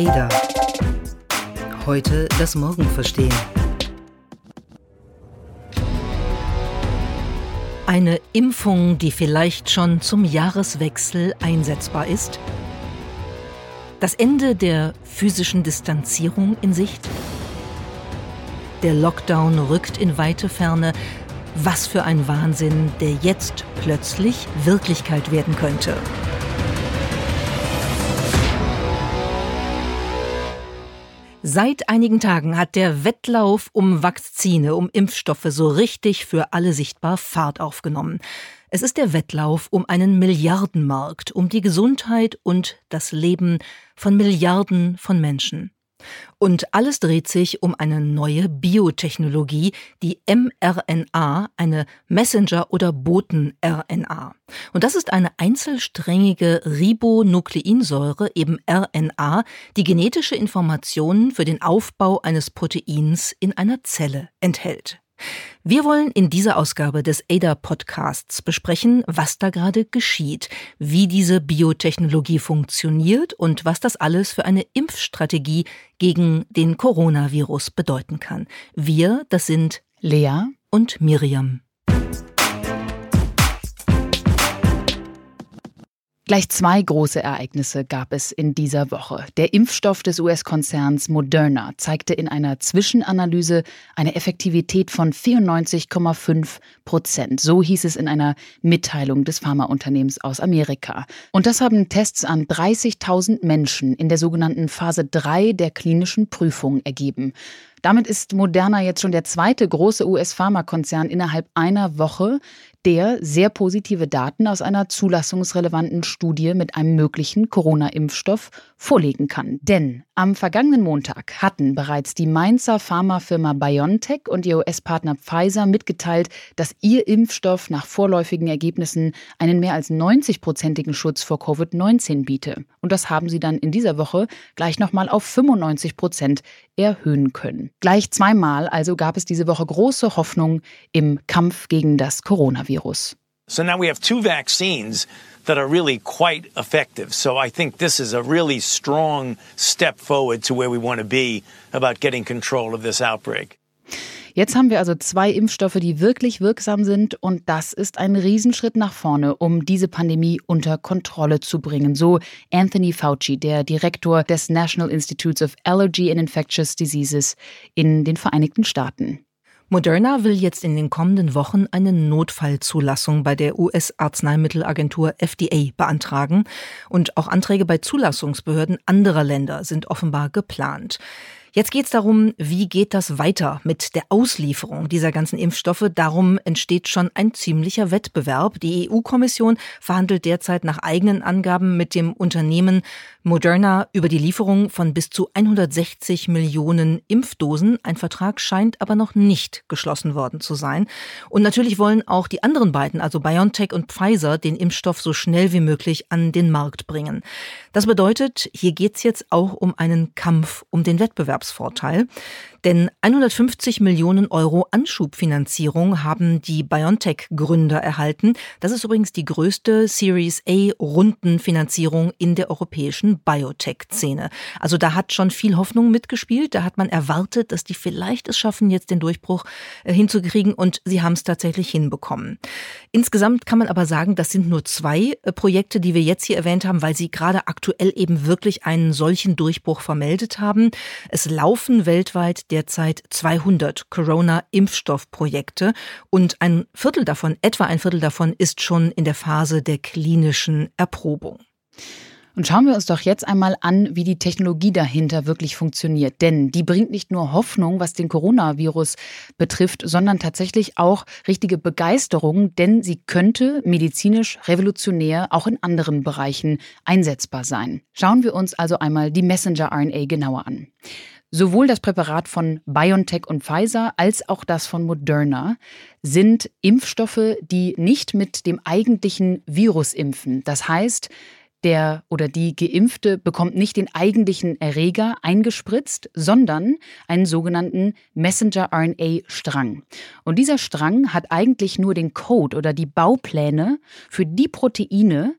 Ada. Heute das Morgen verstehen. Eine Impfung, die vielleicht schon zum Jahreswechsel einsetzbar ist. Das Ende der physischen Distanzierung in Sicht. Der Lockdown rückt in weite Ferne. Was für ein Wahnsinn, der jetzt plötzlich Wirklichkeit werden könnte. Seit einigen Tagen hat der Wettlauf um Vakzine, um Impfstoffe so richtig für alle sichtbar Fahrt aufgenommen. Es ist der Wettlauf um einen Milliardenmarkt, um die Gesundheit und das Leben von Milliarden von Menschen. Und alles dreht sich um eine neue Biotechnologie, die mRNA, eine Messenger- oder Boten-RNA. Und das ist eine einzelsträngige Ribonukleinsäure, eben RNA, die genetische Informationen für den Aufbau eines Proteins in einer Zelle enthält. Wir wollen in dieser Ausgabe des ADA Podcasts besprechen, was da gerade geschieht, wie diese Biotechnologie funktioniert und was das alles für eine Impfstrategie gegen den Coronavirus bedeuten kann. Wir, das sind Lea und Miriam. Gleich zwei große Ereignisse gab es in dieser Woche. Der Impfstoff des US-Konzerns Moderna zeigte in einer Zwischenanalyse eine Effektivität von 94,5 Prozent. So hieß es in einer Mitteilung des Pharmaunternehmens aus Amerika. Und das haben Tests an 30.000 Menschen in der sogenannten Phase 3 der klinischen Prüfung ergeben. Damit ist Moderna jetzt schon der zweite große US-Pharmakonzern innerhalb einer Woche, der sehr positive Daten aus einer zulassungsrelevanten Studie mit einem möglichen Corona-Impfstoff vorlegen kann. Denn am vergangenen Montag hatten bereits die Mainzer Pharmafirma BioNTech und ihr US-Partner Pfizer mitgeteilt, dass ihr Impfstoff nach vorläufigen Ergebnissen einen mehr als 90-prozentigen Schutz vor Covid-19 biete. Und das haben sie dann in dieser Woche gleich nochmal auf 95 Prozent erhöhen können. Gleich zweimal also gab es diese Woche große Hoffnung im Kampf gegen das Coronavirus. So now we have two vaccines that are really quite effective. So I think this is a really strong step forward to where we want to be about getting control of this outbreak. Jetzt haben wir also zwei Impfstoffe, die wirklich wirksam sind und das ist ein Riesenschritt nach vorne, um diese Pandemie unter Kontrolle zu bringen. So Anthony Fauci, der Direktor des National Institutes of Allergy and Infectious Diseases in den Vereinigten Staaten. Moderna will jetzt in den kommenden Wochen eine Notfallzulassung bei der US-Arzneimittelagentur FDA beantragen und auch Anträge bei Zulassungsbehörden anderer Länder sind offenbar geplant. Jetzt geht es darum, wie geht das weiter mit der Auslieferung dieser ganzen Impfstoffe. Darum entsteht schon ein ziemlicher Wettbewerb. Die EU-Kommission verhandelt derzeit nach eigenen Angaben mit dem Unternehmen Moderna über die Lieferung von bis zu 160 Millionen Impfdosen. Ein Vertrag scheint aber noch nicht geschlossen worden zu sein. Und natürlich wollen auch die anderen beiden, also BioNTech und Pfizer, den Impfstoff so schnell wie möglich an den Markt bringen. Das bedeutet, hier geht es jetzt auch um einen Kampf um den Wettbewerbsvorteil. Denn 150 Millionen Euro Anschubfinanzierung haben die BioNTech-Gründer erhalten. Das ist übrigens die größte Series A-Rundenfinanzierung in der europäischen Biotech-Szene. Also da hat schon viel Hoffnung mitgespielt. Da hat man erwartet, dass die vielleicht es schaffen, jetzt den Durchbruch äh, hinzukriegen. Und sie haben es tatsächlich hinbekommen. Insgesamt kann man aber sagen, das sind nur zwei äh, Projekte, die wir jetzt hier erwähnt haben, weil sie gerade aktuell eben wirklich einen solchen Durchbruch vermeldet haben. Es laufen weltweit derzeit 200 Corona-Impfstoffprojekte und ein Viertel davon, etwa ein Viertel davon, ist schon in der Phase der klinischen Erprobung. Und schauen wir uns doch jetzt einmal an, wie die Technologie dahinter wirklich funktioniert. Denn die bringt nicht nur Hoffnung, was den Coronavirus betrifft, sondern tatsächlich auch richtige Begeisterung, denn sie könnte medizinisch revolutionär auch in anderen Bereichen einsetzbar sein. Schauen wir uns also einmal die Messenger-RNA genauer an. Sowohl das Präparat von BioNTech und Pfizer als auch das von Moderna sind Impfstoffe, die nicht mit dem eigentlichen Virus impfen. Das heißt, der oder die Geimpfte bekommt nicht den eigentlichen Erreger eingespritzt, sondern einen sogenannten Messenger-RNA-Strang. Und dieser Strang hat eigentlich nur den Code oder die Baupläne für die Proteine,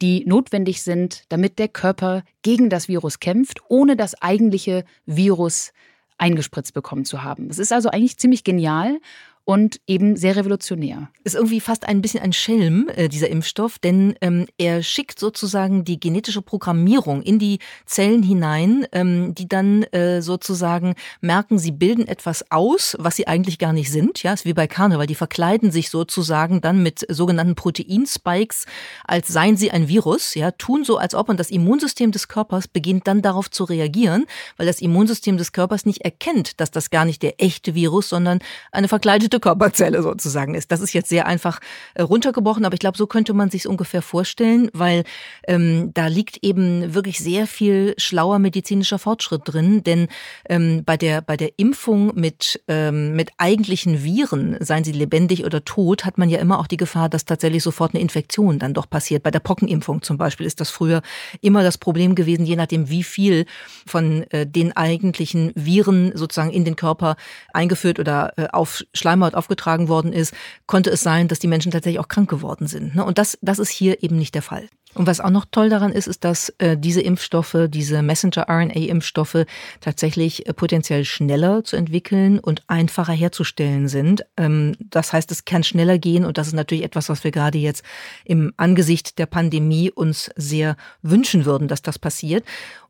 die notwendig sind, damit der Körper gegen das Virus kämpft, ohne das eigentliche Virus eingespritzt bekommen zu haben. Es ist also eigentlich ziemlich genial und eben sehr revolutionär. Ist irgendwie fast ein bisschen ein Schelm, äh, dieser Impfstoff, denn ähm, er schickt sozusagen die genetische Programmierung in die Zellen hinein, ähm, die dann äh, sozusagen merken, sie bilden etwas aus, was sie eigentlich gar nicht sind. Ja, ist wie bei Karneval, die verkleiden sich sozusagen dann mit sogenannten Proteinspikes, als seien sie ein Virus, ja, tun so, als ob und das Immunsystem des Körpers beginnt dann darauf zu reagieren, weil das Immunsystem des Körpers nicht erkennt, dass das gar nicht der echte Virus, sondern eine verkleidete bestimmte Körperzelle sozusagen ist. Das ist jetzt sehr einfach äh, runtergebrochen, aber ich glaube, so könnte man sich ungefähr vorstellen, weil ähm, da liegt eben wirklich sehr viel schlauer medizinischer Fortschritt drin, denn ähm, bei der bei der Impfung mit ähm, mit eigentlichen Viren, seien sie lebendig oder tot, hat man ja immer auch die Gefahr, dass tatsächlich sofort eine Infektion dann doch passiert. Bei der Pockenimpfung zum Beispiel ist das früher immer das Problem gewesen, je nachdem wie viel von äh, den eigentlichen Viren sozusagen in den Körper eingeführt oder äh, auf Schleimhaut Schleimhaut aufgetragen worden ist, konnte es sein, dass die Menschen tatsächlich auch krank geworden sind. Ne? Und das, das ist hier eben nicht der Fall. Und was auch noch toll daran ist, ist, dass äh, diese Impfstoffe, diese Messenger-RNA-Impfstoffe tatsächlich äh, potenziell schneller zu entwickeln und einfacher herzustellen sind. Ähm, das heißt, es kann schneller gehen und das ist natürlich etwas, was wir gerade jetzt im Angesicht der Pandemie uns sehr wünschen würden, dass das passiert.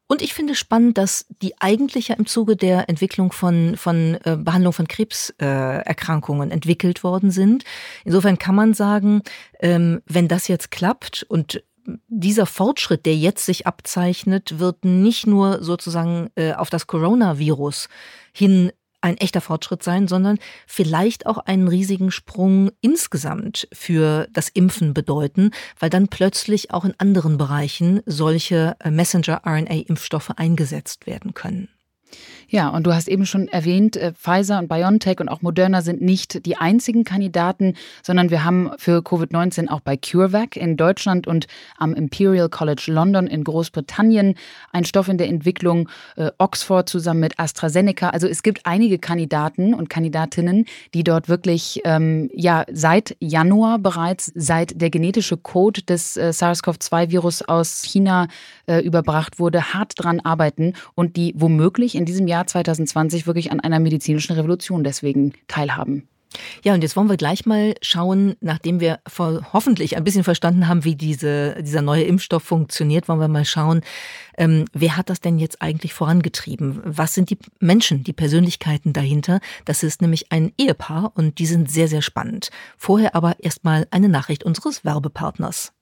Und ich finde spannend, dass die eigentlich ja im Zuge der Entwicklung von, von äh, Behandlung von Krebserkrankungen äh, entwickelt worden sind. Insofern kann man sagen, ähm, wenn das jetzt klappt und dieser Fortschritt, der jetzt sich abzeichnet, wird nicht nur sozusagen äh, auf das Coronavirus hin ein echter Fortschritt sein, sondern vielleicht auch einen riesigen Sprung insgesamt für das Impfen bedeuten, weil dann plötzlich auch in anderen Bereichen solche äh, Messenger-RNA-Impfstoffe eingesetzt werden können. Ja, und du hast eben schon erwähnt, äh, Pfizer und BioNTech und auch Moderna sind nicht die einzigen Kandidaten, sondern wir haben für Covid-19 auch bei CureVac in Deutschland und am Imperial College London in Großbritannien einen Stoff in der Entwicklung, äh, Oxford zusammen mit AstraZeneca. Also es gibt einige Kandidaten und Kandidatinnen, die dort wirklich ähm, ja seit Januar bereits, seit der genetische Code des äh, SARS-CoV-2-Virus aus China äh, überbracht wurde, hart dran arbeiten und die womöglich in diesem Jahr Jahr 2020 wirklich an einer medizinischen Revolution deswegen teilhaben. Ja, und jetzt wollen wir gleich mal schauen, nachdem wir hoffentlich ein bisschen verstanden haben, wie diese, dieser neue Impfstoff funktioniert, wollen wir mal schauen, ähm, wer hat das denn jetzt eigentlich vorangetrieben? Was sind die Menschen, die Persönlichkeiten dahinter? Das ist nämlich ein Ehepaar und die sind sehr, sehr spannend. Vorher aber erstmal eine Nachricht unseres Werbepartners.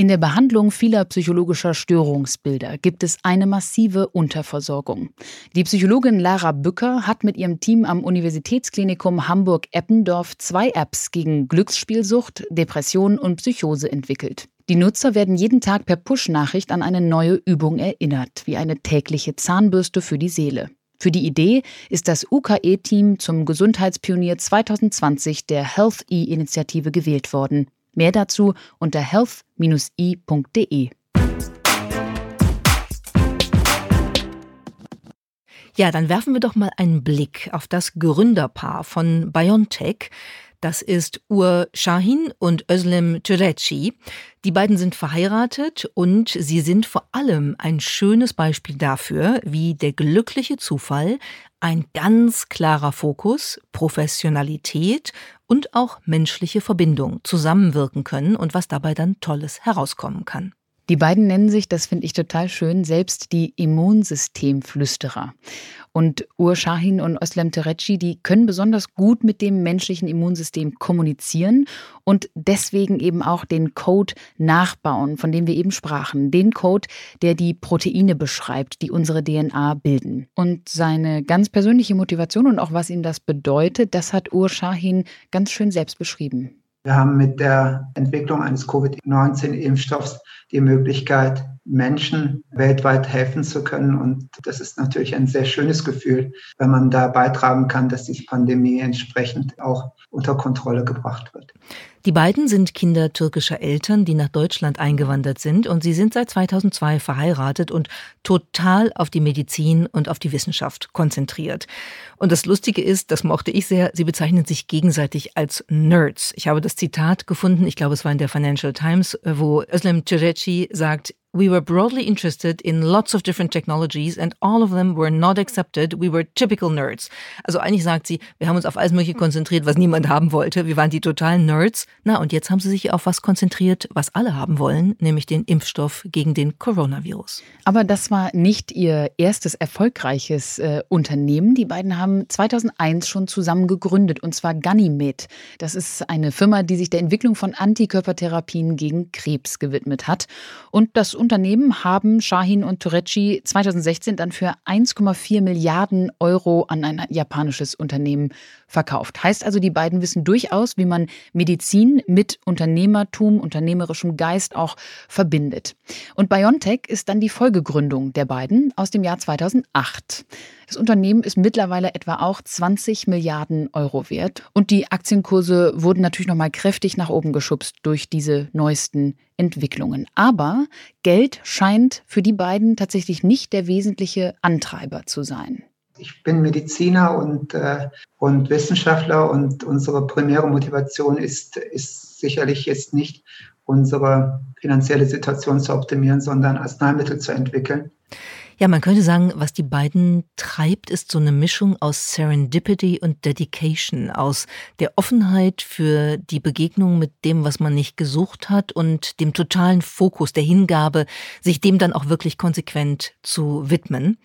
In der Behandlung vieler psychologischer Störungsbilder gibt es eine massive Unterversorgung. Die Psychologin Lara Bücker hat mit ihrem Team am Universitätsklinikum Hamburg-Eppendorf zwei Apps gegen Glücksspielsucht, Depression und Psychose entwickelt. Die Nutzer werden jeden Tag per Push-Nachricht an eine neue Übung erinnert, wie eine tägliche Zahnbürste für die Seele. Für die Idee ist das UKE-Team zum Gesundheitspionier 2020 der Health E-Initiative gewählt worden. Mehr dazu unter health-i.de. Ja, dann werfen wir doch mal einen Blick auf das Gründerpaar von BioNTech. Das ist Ur Shahin und Özlem Türeci. Die beiden sind verheiratet und sie sind vor allem ein schönes Beispiel dafür, wie der glückliche Zufall ein ganz klarer Fokus, Professionalität und auch menschliche Verbindung zusammenwirken können und was dabei dann Tolles herauskommen kann. Die beiden nennen sich, das finde ich total schön, selbst die Immunsystemflüsterer. Und Ur Shahin und Oslem Tereci, die können besonders gut mit dem menschlichen Immunsystem kommunizieren und deswegen eben auch den Code nachbauen, von dem wir eben sprachen. Den Code, der die Proteine beschreibt, die unsere DNA bilden. Und seine ganz persönliche Motivation und auch was ihm das bedeutet, das hat Ur Shahin ganz schön selbst beschrieben. Wir haben mit der Entwicklung eines Covid-19-Impfstoffs die Möglichkeit, Menschen weltweit helfen zu können. Und das ist natürlich ein sehr schönes Gefühl, wenn man da beitragen kann, dass die Pandemie entsprechend auch unter Kontrolle gebracht wird. Die beiden sind Kinder türkischer Eltern, die nach Deutschland eingewandert sind und sie sind seit 2002 verheiratet und total auf die Medizin und auf die Wissenschaft konzentriert. Und das Lustige ist, das mochte ich sehr, sie bezeichnen sich gegenseitig als Nerds. Ich habe das Zitat gefunden, ich glaube es war in der Financial Times, wo Özlem Türeci sagt, We were broadly interested in lots of different technologies and all of them were not accepted. We were typical nerds. Also eigentlich sagt sie, wir haben uns auf alles Mögliche konzentriert, was niemand haben wollte. Wir waren die totalen Nerds. Na, und jetzt haben sie sich auf was konzentriert, was alle haben wollen, nämlich den Impfstoff gegen den Coronavirus. Aber das war nicht ihr erstes erfolgreiches äh, Unternehmen. Die beiden haben 2001 schon zusammen gegründet, und zwar Ganymed. Das ist eine Firma, die sich der Entwicklung von Antikörpertherapien gegen Krebs gewidmet hat. Und das Unternehmen haben Shahin und Turecci 2016 dann für 1,4 Milliarden Euro an ein japanisches Unternehmen verkauft. Heißt also, die beiden wissen durchaus, wie man Medizin mit Unternehmertum, unternehmerischem Geist auch verbindet. Und BioNTech ist dann die Folgegründung der beiden aus dem Jahr 2008. Das Unternehmen ist mittlerweile etwa auch 20 Milliarden Euro wert und die Aktienkurse wurden natürlich noch mal kräftig nach oben geschubst durch diese neuesten Entwicklungen. Aber Geld scheint für die beiden tatsächlich nicht der wesentliche Antreiber zu sein. Ich bin Mediziner und, äh, und Wissenschaftler und unsere primäre Motivation ist, ist sicherlich jetzt nicht unsere finanzielle Situation zu optimieren, sondern Arzneimittel zu entwickeln. Ja, man könnte sagen, was die beiden treibt, ist so eine Mischung aus Serendipity und Dedication, aus der Offenheit für die Begegnung mit dem, was man nicht gesucht hat und dem totalen Fokus, der Hingabe, sich dem dann auch wirklich konsequent zu widmen.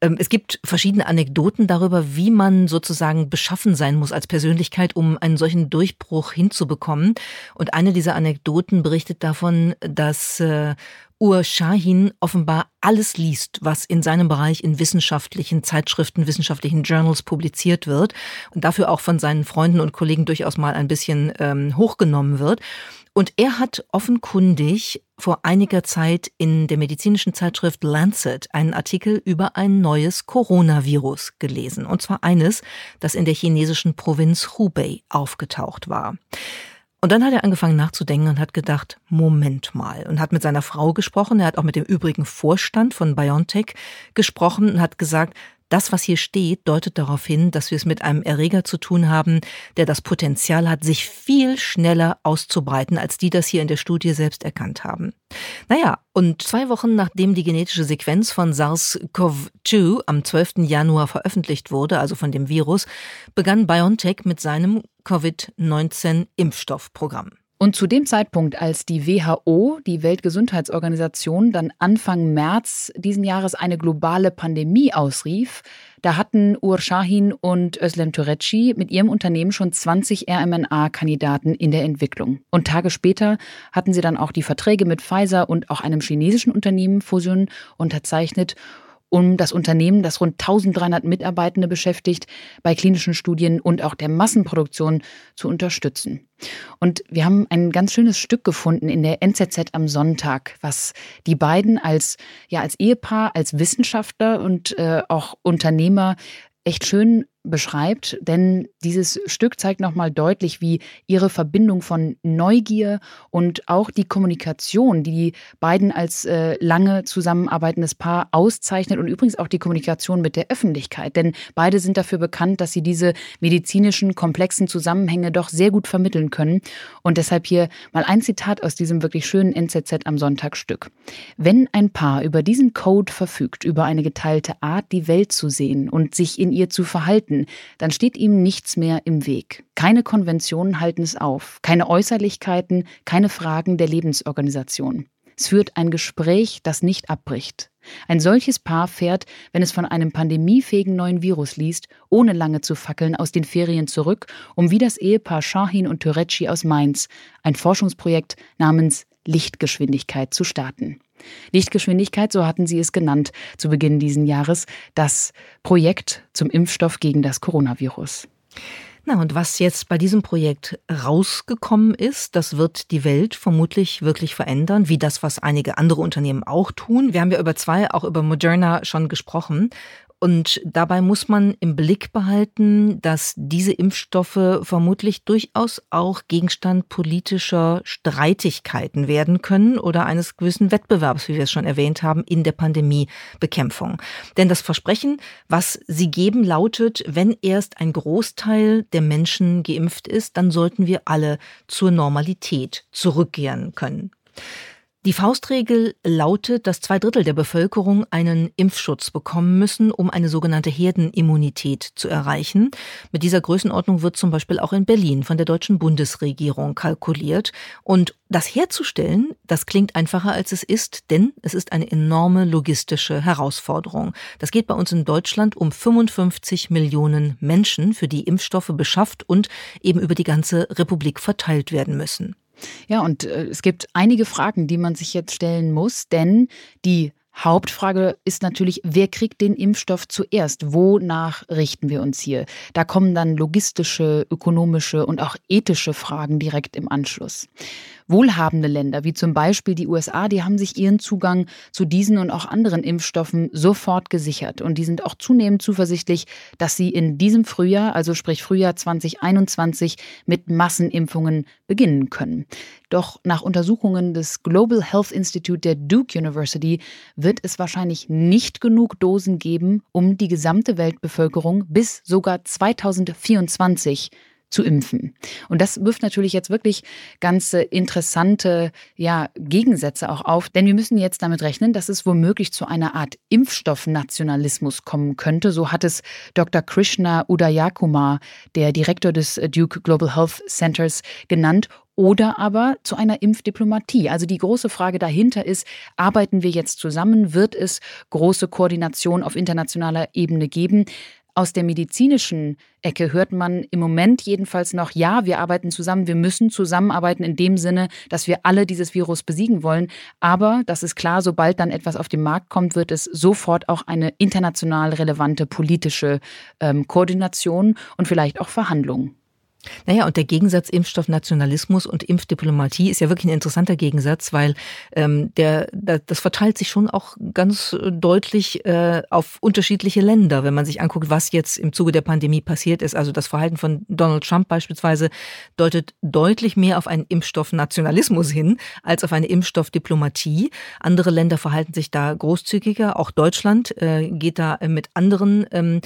Ähm, es gibt verschiedene Anekdoten darüber, wie man sozusagen beschaffen sein muss als Persönlichkeit, um einen solchen Durchbruch hinzubekommen. Und eine dieser Anekdoten berichtet davon, dass äh, Ur Shahin offenbar alles liest, was in seinem Bereich in wissenschaftlichen Zeitschriften, wissenschaftlichen Journals publiziert wird und dafür auch von seinen Freunden und Kollegen durchaus mal ein bisschen ähm, hochgenommen wird. Und er hat offenkundig vor einiger Zeit in der medizinischen Zeitschrift Lancet einen Artikel über ein neues Coronavirus gelesen. Und zwar eines, das in der chinesischen Provinz Hubei aufgetaucht war. Und dann hat er angefangen nachzudenken und hat gedacht, Moment mal, und hat mit seiner Frau gesprochen, er hat auch mit dem übrigen Vorstand von BioNTech gesprochen und hat gesagt, das, was hier steht, deutet darauf hin, dass wir es mit einem Erreger zu tun haben, der das Potenzial hat, sich viel schneller auszubreiten, als die das hier in der Studie selbst erkannt haben. Naja, und zwei Wochen nachdem die genetische Sequenz von SARS-CoV-2 am 12. Januar veröffentlicht wurde, also von dem Virus, begann BioNTech mit seinem Covid-19-Impfstoffprogramm. Und zu dem Zeitpunkt, als die WHO, die Weltgesundheitsorganisation, dann Anfang März diesen Jahres eine globale Pandemie ausrief, da hatten Ur Shahin und Özlem Turecci mit ihrem Unternehmen schon 20 RMNA-Kandidaten in der Entwicklung. Und Tage später hatten sie dann auch die Verträge mit Pfizer und auch einem chinesischen Unternehmen Fusion unterzeichnet um das Unternehmen, das rund 1300 Mitarbeitende beschäftigt, bei klinischen Studien und auch der Massenproduktion zu unterstützen. Und wir haben ein ganz schönes Stück gefunden in der NZZ am Sonntag, was die beiden als, ja, als Ehepaar, als Wissenschaftler und äh, auch Unternehmer echt schön beschreibt, denn dieses Stück zeigt nochmal deutlich, wie ihre Verbindung von Neugier und auch die Kommunikation, die die beiden als äh, lange zusammenarbeitendes Paar auszeichnet und übrigens auch die Kommunikation mit der Öffentlichkeit, denn beide sind dafür bekannt, dass sie diese medizinischen komplexen Zusammenhänge doch sehr gut vermitteln können und deshalb hier mal ein Zitat aus diesem wirklich schönen NZZ am Sonntagstück. Wenn ein Paar über diesen Code verfügt, über eine geteilte Art, die Welt zu sehen und sich in ihr zu verhalten, dann steht ihm nichts mehr im Weg. Keine Konventionen halten es auf, keine Äußerlichkeiten, keine Fragen der Lebensorganisation. Es führt ein Gespräch, das nicht abbricht. Ein solches Paar fährt, wenn es von einem pandemiefähigen neuen Virus liest, ohne lange zu fackeln aus den Ferien zurück, um wie das Ehepaar Shahin und Turecci aus Mainz ein Forschungsprojekt namens Lichtgeschwindigkeit zu starten. Lichtgeschwindigkeit, so hatten sie es genannt zu Beginn dieses Jahres, das Projekt zum Impfstoff gegen das Coronavirus. Na, und was jetzt bei diesem Projekt rausgekommen ist, das wird die Welt vermutlich wirklich verändern, wie das, was einige andere Unternehmen auch tun. Wir haben ja über zwei, auch über Moderna schon gesprochen. Und dabei muss man im Blick behalten, dass diese Impfstoffe vermutlich durchaus auch Gegenstand politischer Streitigkeiten werden können oder eines gewissen Wettbewerbs, wie wir es schon erwähnt haben, in der Pandemiebekämpfung. Denn das Versprechen, was sie geben, lautet, wenn erst ein Großteil der Menschen geimpft ist, dann sollten wir alle zur Normalität zurückkehren können. Die Faustregel lautet, dass zwei Drittel der Bevölkerung einen Impfschutz bekommen müssen, um eine sogenannte Herdenimmunität zu erreichen. Mit dieser Größenordnung wird zum Beispiel auch in Berlin von der deutschen Bundesregierung kalkuliert. Und das herzustellen, das klingt einfacher als es ist, denn es ist eine enorme logistische Herausforderung. Das geht bei uns in Deutschland um 55 Millionen Menschen, für die Impfstoffe beschafft und eben über die ganze Republik verteilt werden müssen. Ja, und äh, es gibt einige Fragen, die man sich jetzt stellen muss, denn die Hauptfrage ist natürlich, wer kriegt den Impfstoff zuerst? Wonach richten wir uns hier? Da kommen dann logistische, ökonomische und auch ethische Fragen direkt im Anschluss. Wohlhabende Länder, wie zum Beispiel die USA, die haben sich ihren Zugang zu diesen und auch anderen Impfstoffen sofort gesichert. Und die sind auch zunehmend zuversichtlich, dass sie in diesem Frühjahr, also sprich Frühjahr 2021, mit Massenimpfungen beginnen können. Doch nach Untersuchungen des Global Health Institute der Duke University wird es wahrscheinlich nicht genug Dosen geben, um die gesamte Weltbevölkerung bis sogar 2024 zu impfen. Und das wirft natürlich jetzt wirklich ganz interessante ja, Gegensätze auch auf, denn wir müssen jetzt damit rechnen, dass es womöglich zu einer Art Impfstoffnationalismus kommen könnte. So hat es Dr. Krishna Udayakumar, der Direktor des Duke Global Health Centers, genannt oder aber zu einer Impfdiplomatie. Also die große Frage dahinter ist, arbeiten wir jetzt zusammen? Wird es große Koordination auf internationaler Ebene geben? Aus der medizinischen Ecke hört man im Moment jedenfalls noch, ja, wir arbeiten zusammen, wir müssen zusammenarbeiten in dem Sinne, dass wir alle dieses Virus besiegen wollen. Aber das ist klar, sobald dann etwas auf den Markt kommt, wird es sofort auch eine international relevante politische ähm, Koordination und vielleicht auch Verhandlungen naja, und der Gegensatz Impfstoffnationalismus und Impfdiplomatie ist ja wirklich ein interessanter Gegensatz, weil ähm, der, das verteilt sich schon auch ganz deutlich äh, auf unterschiedliche Länder, wenn man sich anguckt, was jetzt im Zuge der Pandemie passiert ist. Also das Verhalten von Donald Trump beispielsweise deutet deutlich mehr auf einen Impfstoffnationalismus hin als auf eine Impfstoffdiplomatie. Andere Länder verhalten sich da großzügiger. Auch Deutschland äh, geht da mit anderen ähm,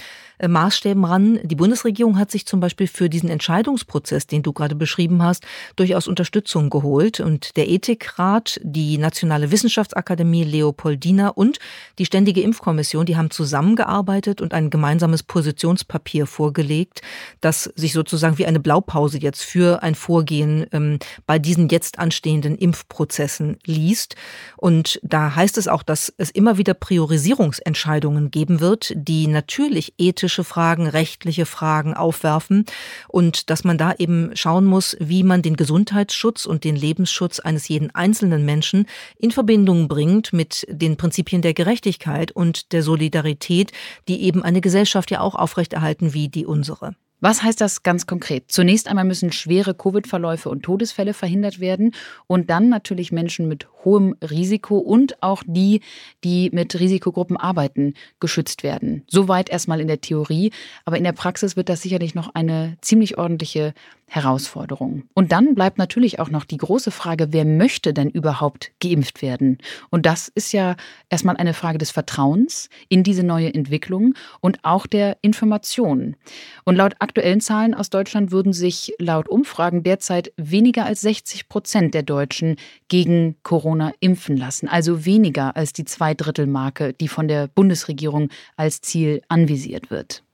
Maßstäben ran. Die Bundesregierung hat sich zum Beispiel für diesen Entscheidung Entscheidungsprozess, den du gerade beschrieben hast, durchaus Unterstützung geholt. Und der Ethikrat, die Nationale Wissenschaftsakademie Leopoldina und die Ständige Impfkommission, die haben zusammengearbeitet und ein gemeinsames Positionspapier vorgelegt, das sich sozusagen wie eine Blaupause jetzt für ein Vorgehen ähm, bei diesen jetzt anstehenden Impfprozessen liest. Und da heißt es auch, dass es immer wieder Priorisierungsentscheidungen geben wird, die natürlich ethische Fragen, rechtliche Fragen aufwerfen und dass man da eben schauen muss, wie man den Gesundheitsschutz und den Lebensschutz eines jeden einzelnen Menschen in Verbindung bringt mit den Prinzipien der Gerechtigkeit und der Solidarität, die eben eine Gesellschaft ja auch aufrechterhalten wie die unsere. Was heißt das ganz konkret? Zunächst einmal müssen schwere Covid-Verläufe und Todesfälle verhindert werden und dann natürlich Menschen mit hohem Risiko und auch die, die mit Risikogruppen arbeiten, geschützt werden. Soweit erstmal in der Theorie, aber in der Praxis wird das sicherlich noch eine ziemlich ordentliche Herausforderung. Und dann bleibt natürlich auch noch die große Frage, wer möchte denn überhaupt geimpft werden? Und das ist ja erstmal eine Frage des Vertrauens in diese neue Entwicklung und auch der Information. Und laut aktuellen Zahlen aus Deutschland würden sich laut Umfragen derzeit weniger als 60 Prozent der Deutschen gegen Corona impfen lassen. Also weniger als die Zweidrittelmarke, die von der Bundesregierung als Ziel anvisiert wird.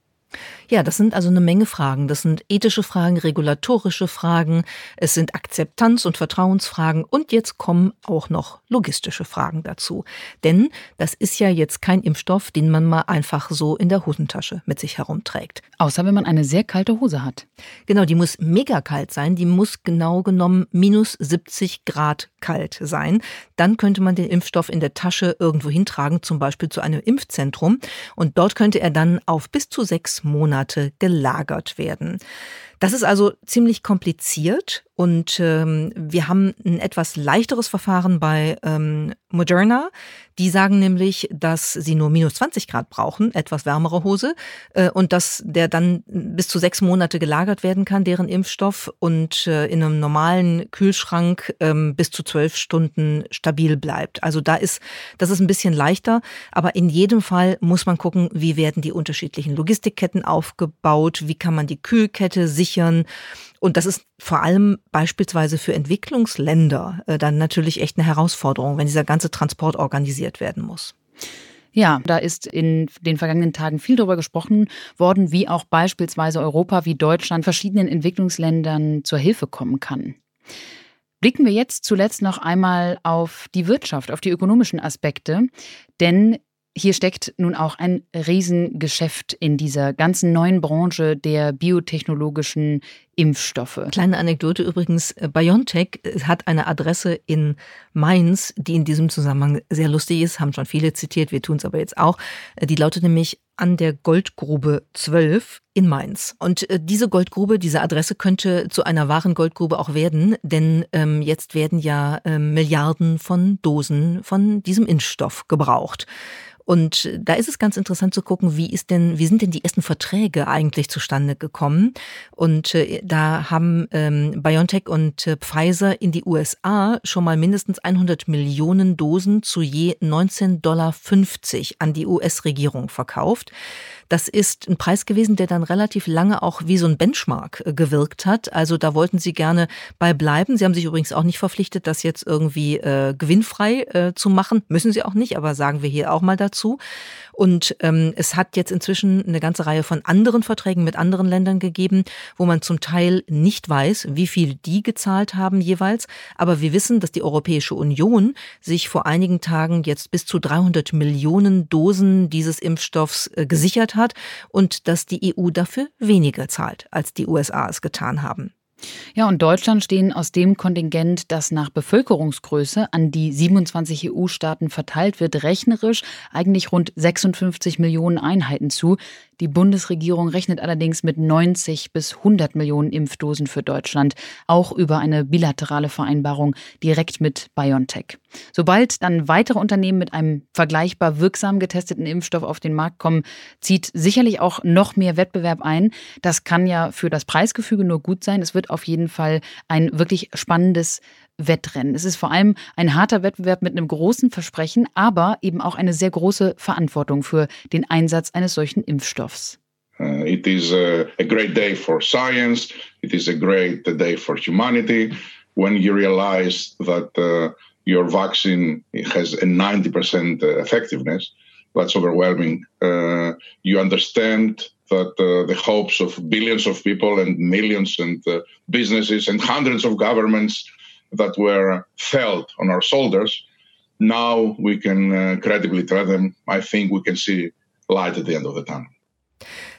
Ja, das sind also eine Menge Fragen. Das sind ethische Fragen, regulatorische Fragen, es sind Akzeptanz- und Vertrauensfragen und jetzt kommen auch noch logistische Fragen dazu. Denn das ist ja jetzt kein Impfstoff, den man mal einfach so in der Hosentasche mit sich herumträgt. Außer wenn man eine sehr kalte Hose hat. Genau, die muss mega kalt sein. Die muss genau genommen minus 70 Grad kalt sein. Dann könnte man den Impfstoff in der Tasche irgendwo hintragen, zum Beispiel zu einem Impfzentrum. Und dort könnte er dann auf bis zu sechs Monate gelagert werden. Das ist also ziemlich kompliziert und ähm, wir haben ein etwas leichteres Verfahren bei ähm, Moderna. Die sagen nämlich, dass sie nur minus 20 Grad brauchen, etwas wärmere Hose, äh, und dass der dann bis zu sechs Monate gelagert werden kann, deren Impfstoff, und äh, in einem normalen Kühlschrank ähm, bis zu zwölf Stunden stabil bleibt. Also da ist, das ist ein bisschen leichter, aber in jedem Fall muss man gucken, wie werden die unterschiedlichen Logistikketten aufgebaut, wie kann man die Kühlkette sichern. Und das ist vor allem beispielsweise für Entwicklungsländer äh, dann natürlich echt eine Herausforderung, wenn dieser ganze Transport organisiert werden muss. Ja, da ist in den vergangenen Tagen viel darüber gesprochen worden, wie auch beispielsweise Europa wie Deutschland verschiedenen Entwicklungsländern zur Hilfe kommen kann. Blicken wir jetzt zuletzt noch einmal auf die Wirtschaft, auf die ökonomischen Aspekte, denn hier steckt nun auch ein Riesengeschäft in dieser ganzen neuen Branche der biotechnologischen Impfstoffe. Kleine Anekdote übrigens, BioNTech hat eine Adresse in Mainz, die in diesem Zusammenhang sehr lustig ist, haben schon viele zitiert, wir tun es aber jetzt auch. Die lautet nämlich an der Goldgrube 12 in Mainz. Und äh, diese Goldgrube, diese Adresse könnte zu einer wahren Goldgrube auch werden, denn ähm, jetzt werden ja ähm, Milliarden von Dosen von diesem Impfstoff gebraucht. Und da ist es ganz interessant zu gucken, wie ist denn, wie sind denn die ersten Verträge eigentlich zustande gekommen? Und äh, da haben ähm, BioNTech und äh, Pfizer in die USA schon mal mindestens 100 Millionen Dosen zu je 19,50 Dollar an die US-Regierung verkauft. Das ist ein Preis gewesen, der dann relativ lange auch wie so ein Benchmark äh, gewirkt hat. Also da wollten sie gerne bei bleiben. Sie haben sich übrigens auch nicht verpflichtet, das jetzt irgendwie äh, gewinnfrei äh, zu machen. Müssen sie auch nicht, aber sagen wir hier auch mal dazu. Und ähm, es hat jetzt inzwischen eine ganze Reihe von anderen Verträgen mit anderen Ländern gegeben, wo man zum Teil nicht weiß, wie viel die gezahlt haben jeweils. Aber wir wissen, dass die Europäische Union sich vor einigen Tagen jetzt bis zu 300 Millionen Dosen dieses Impfstoffs äh, gesichert hat und dass die EU dafür weniger zahlt, als die USA es getan haben. Ja, und Deutschland stehen aus dem Kontingent, das nach Bevölkerungsgröße an die 27 EU-Staaten verteilt wird, rechnerisch eigentlich rund 56 Millionen Einheiten zu. Die Bundesregierung rechnet allerdings mit 90 bis 100 Millionen Impfdosen für Deutschland, auch über eine bilaterale Vereinbarung direkt mit BioNTech. Sobald dann weitere Unternehmen mit einem vergleichbar wirksam getesteten Impfstoff auf den Markt kommen, zieht sicherlich auch noch mehr Wettbewerb ein. Das kann ja für das Preisgefüge nur gut sein. Es wird auf jeden Fall ein wirklich spannendes Wettrennen. Es ist vor allem ein harter Wettbewerb mit einem großen Versprechen, aber eben auch eine sehr große Verantwortung für den Einsatz eines solchen Impfstoffs. Uh, it is a, great day for science. It is a great day for humanity when you realize that uh, your vaccine has a 90% effectiveness. That's overwhelming. Uh, you understand that uh, the hopes of billions of people and millions and uh, businesses and hundreds of governments that were felt on our shoulders, now we can uh, credibly tell them, I think we can see light at the end of the tunnel.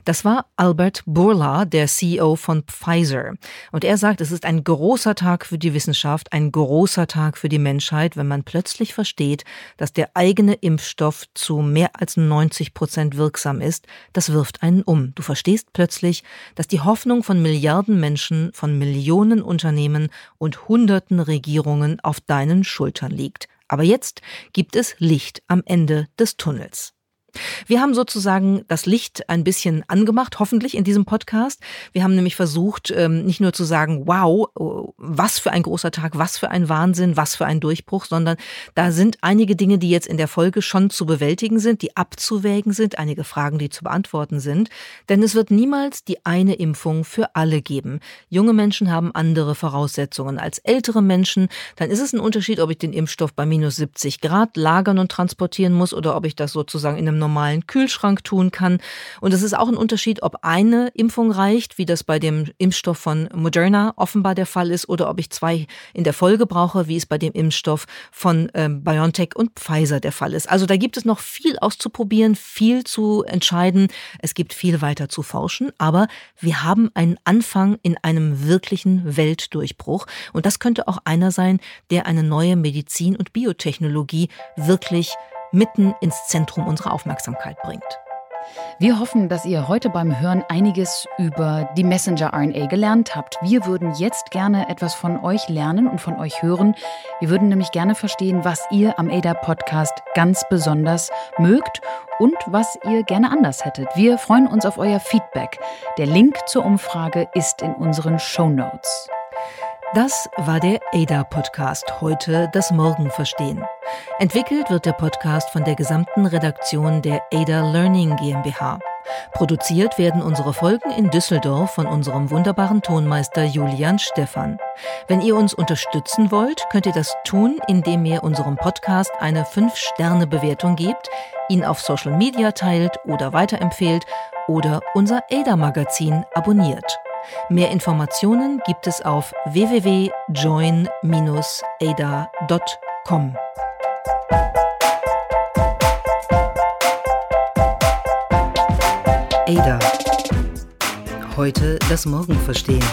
Das war Albert Bourla, der CEO von Pfizer. Und er sagt, es ist ein großer Tag für die Wissenschaft, ein großer Tag für die Menschheit, wenn man plötzlich versteht, dass der eigene Impfstoff zu mehr als 90 Prozent wirksam ist. Das wirft einen um. Du verstehst plötzlich, dass die Hoffnung von Milliarden Menschen, von Millionen Unternehmen und Hunderten Regierungen auf deinen Schultern liegt. Aber jetzt gibt es Licht am Ende des Tunnels. Wir haben sozusagen das Licht ein bisschen angemacht, hoffentlich in diesem Podcast. Wir haben nämlich versucht, ähm, nicht nur zu sagen, wow, was für ein großer Tag, was für ein Wahnsinn, was für ein Durchbruch, sondern da sind einige Dinge, die jetzt in der Folge schon zu bewältigen sind, die abzuwägen sind, einige Fragen, die zu beantworten sind. Denn es wird niemals die eine Impfung für alle geben. Junge Menschen haben andere Voraussetzungen als ältere Menschen. Dann ist es ein Unterschied, ob ich den Impfstoff bei minus 70 Grad lagern und transportieren muss oder ob ich das sozusagen in einem normalen Kühlschrank tun kann. Und es ist auch ein Unterschied, ob eine Impfung reicht, wie das bei dem Impfstoff von Moderna offenbar der Fall ist, oder ob ich zwei in der Folge brauche, wie es bei dem Impfstoff von ähm, BioNTech und Pfizer der Fall ist. Also da gibt es noch viel auszuprobieren, viel zu entscheiden. Es gibt viel weiter zu forschen, aber wir haben einen Anfang in einem wirklichen Weltdurchbruch. Und das könnte auch einer sein, der eine neue Medizin- und Biotechnologie wirklich mitten ins Zentrum unserer Aufmerksamkeit bringt. Wir hoffen, dass ihr heute beim Hören einiges über die Messenger-RNA gelernt habt. Wir würden jetzt gerne etwas von euch lernen und von euch hören. Wir würden nämlich gerne verstehen, was ihr am ADA-Podcast ganz besonders mögt und was ihr gerne anders hättet. Wir freuen uns auf euer Feedback. Der Link zur Umfrage ist in unseren Show Notes. Das war der ADA-Podcast, heute das Morgen verstehen. Entwickelt wird der Podcast von der gesamten Redaktion der ADA Learning GmbH. Produziert werden unsere Folgen in Düsseldorf von unserem wunderbaren Tonmeister Julian Stephan. Wenn ihr uns unterstützen wollt, könnt ihr das tun, indem ihr unserem Podcast eine 5-Sterne-Bewertung gebt, ihn auf Social Media teilt oder weiterempfehlt oder unser ADA-Magazin abonniert. Mehr Informationen gibt es auf www.join-ada.com. Ada. Heute das Morgen verstehen.